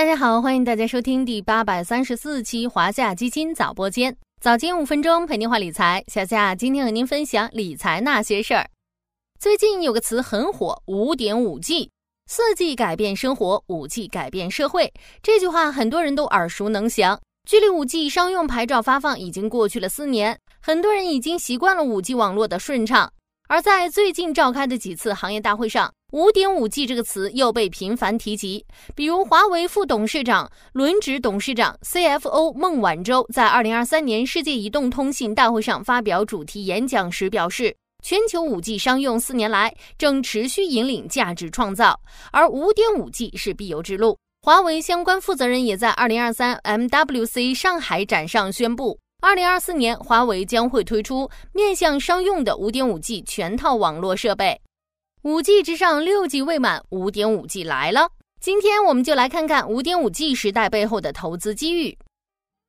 大家好，欢迎大家收听第八百三十四期华夏基金早播间，早间五分钟陪您话理财。小夏今天和您分享理财那些事儿。最近有个词很火，五点五 G，四 G 改变生活，五 G 改变社会。这句话很多人都耳熟能详。距离五 G 商用牌照发放已经过去了四年，很多人已经习惯了五 G 网络的顺畅。而在最近召开的几次行业大会上，五点五 G 这个词又被频繁提及。比如，华为副董事长、轮值董事长 CFO 孟晚舟在二零二三年世界移动通信大会上发表主题演讲时表示，全球五 G 商用四年来正持续引领价值创造，而五点五 G 是必由之路。华为相关负责人也在二零二三 MWC 上海展上宣布。二零二四年，华为将会推出面向商用的五点五 G 全套网络设备。五 G 之上，六 G 未满，五点五 G 来了。今天我们就来看看五点五 G 时代背后的投资机遇。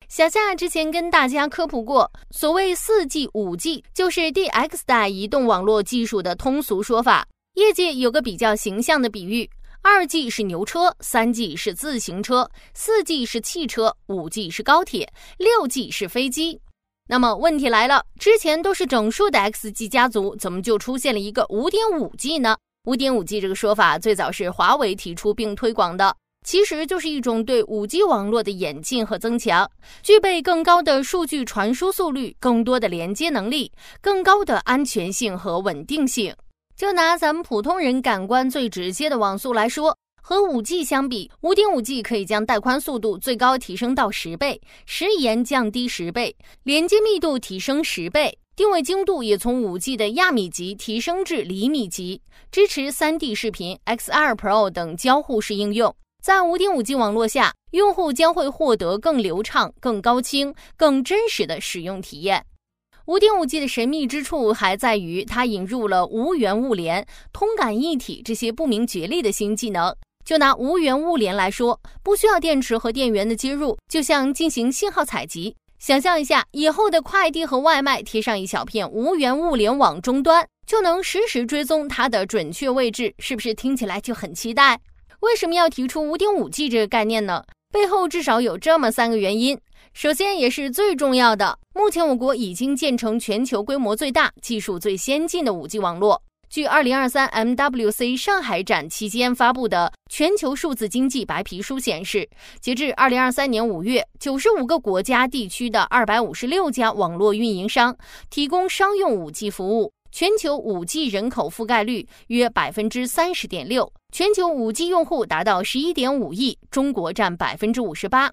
小夏之前跟大家科普过，所谓四 G、五 G，就是第 X 代移动网络技术的通俗说法。业界有个比较形象的比喻。二 G 是牛车，三 G 是自行车，四 G 是汽车，五 G 是高铁，六 G 是飞机。那么问题来了，之前都是整数的 X G 家族，怎么就出现了一个五点五 G 呢？五点五 G 这个说法最早是华为提出并推广的，其实就是一种对五 G 网络的演进和增强，具备更高的数据传输速率、更多的连接能力、更高的安全性和稳定性。就拿咱们普通人感官最直接的网速来说，和五 G 相比，五点五 G 可以将带宽速度最高提升到十倍，时延降低十倍，连接密度提升十倍，定位精度也从五 G 的亚米级提升至厘米级，支持三 D 视频、XR Pro 等交互式应用。在 5.5G 网络下，用户将会获得更流畅、更高清、更真实的使用体验。五点五 G 的神秘之处还在于，它引入了无源物联、通感一体这些不明觉厉的新技能。就拿无源物联来说，不需要电池和电源的接入，就像进行信号采集。想象一下，以后的快递和外卖贴上一小片无源物联网终端，就能实时追踪它的准确位置，是不是听起来就很期待？为什么要提出五点五 G 这个概念呢？背后至少有这么三个原因。首先，也是最重要的，目前我国已经建成全球规模最大、技术最先进的 5G 网络。据2023 MWC 上海展期间发布的《全球数字经济白皮书》显示，截至2023年5月，95个国家地区的256家网络运营商提供商用 5G 服务，全球 5G 人口覆盖率约百分之三十点六，全球 5G 用户达到11.5亿，中国占百分之五十八。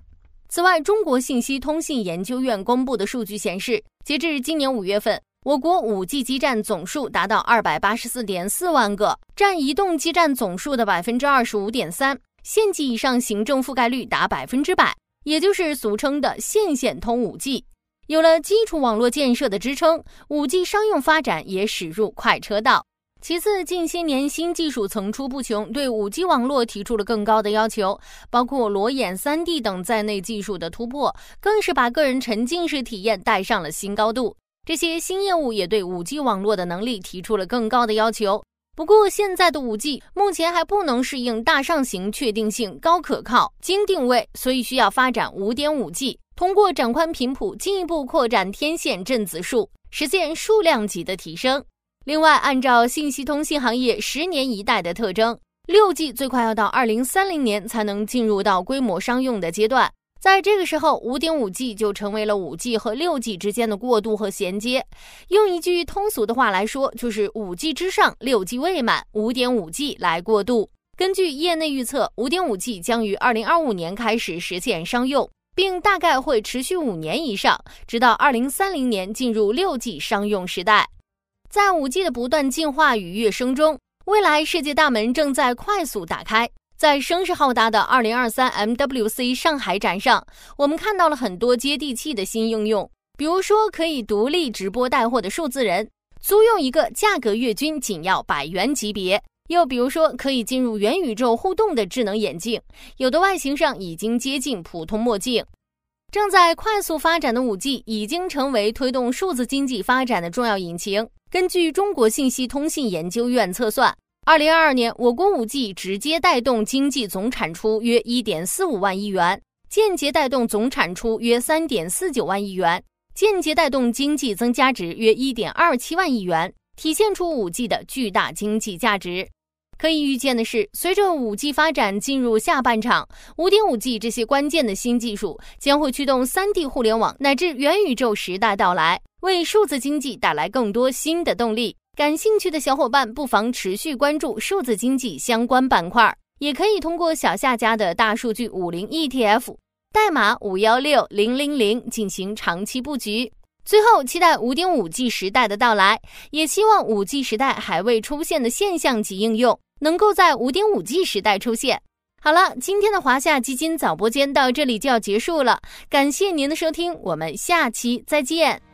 此外，中国信息通信研究院公布的数据显示，截至今年五月份，我国 5G 基站总数达到二百八十四点四万个，占移动基站总数的百分之二十五点三，县级以上行政覆盖率达百分之百，也就是俗称的县县通 5G。有了基础网络建设的支撑，5G 商用发展也驶入快车道。其次，近些年新技术层出不穷，对 5G 网络提出了更高的要求，包括裸眼 3D 等在内技术的突破，更是把个人沉浸式体验带上了新高度。这些新业务也对 5G 网络的能力提出了更高的要求。不过，现在的 5G 目前还不能适应大上行、确定性高、可靠、精定位，所以需要发展 5.5G，通过展宽频谱进一步扩展天线振子数，实现数量级的提升。另外，按照信息通信行业十年一代的特征，六 G 最快要到二零三零年才能进入到规模商用的阶段。在这个时候，五点五 G 就成为了五 G 和六 G 之间的过渡和衔接。用一句通俗的话来说，就是五 G 之上，六 G 未满，五点五 G 来过渡。根据业内预测，五点五 G 将于二零二五年开始实现商用，并大概会持续五年以上，直到二零三零年进入六 G 商用时代。在五 G 的不断进化与跃升中，未来世界大门正在快速打开。在声势浩大的二零二三 MWC 上海展上，我们看到了很多接地气的新应用，比如说可以独立直播带货的数字人，租用一个价格月均仅要百元级别；又比如说可以进入元宇宙互动的智能眼镜，有的外形上已经接近普通墨镜。正在快速发展的五 G 已经成为推动数字经济发展的重要引擎。根据中国信息通信研究院测算，二零二二年，我国五 G 直接带动经济总产出约一点四五万亿元，间接带动总产出约三点四九万亿元，间接带动经济增加值约一点二七万亿元，体现出五 G 的巨大经济价值。可以预见的是，随着五 G 发展进入下半场，五点五 G 这些关键的新技术将会驱动三 D 互联网乃至元宇宙时代到来，为数字经济带来更多新的动力。感兴趣的小伙伴不妨持续关注数字经济相关板块，也可以通过小夏家的大数据五零 ETF 代码五幺六零零零进行长期布局。最后，期待五点五 G 时代的到来，也希望五 G 时代还未出现的现象级应用能够在五点五 G 时代出现。好了，今天的华夏基金早播间到这里就要结束了，感谢您的收听，我们下期再见。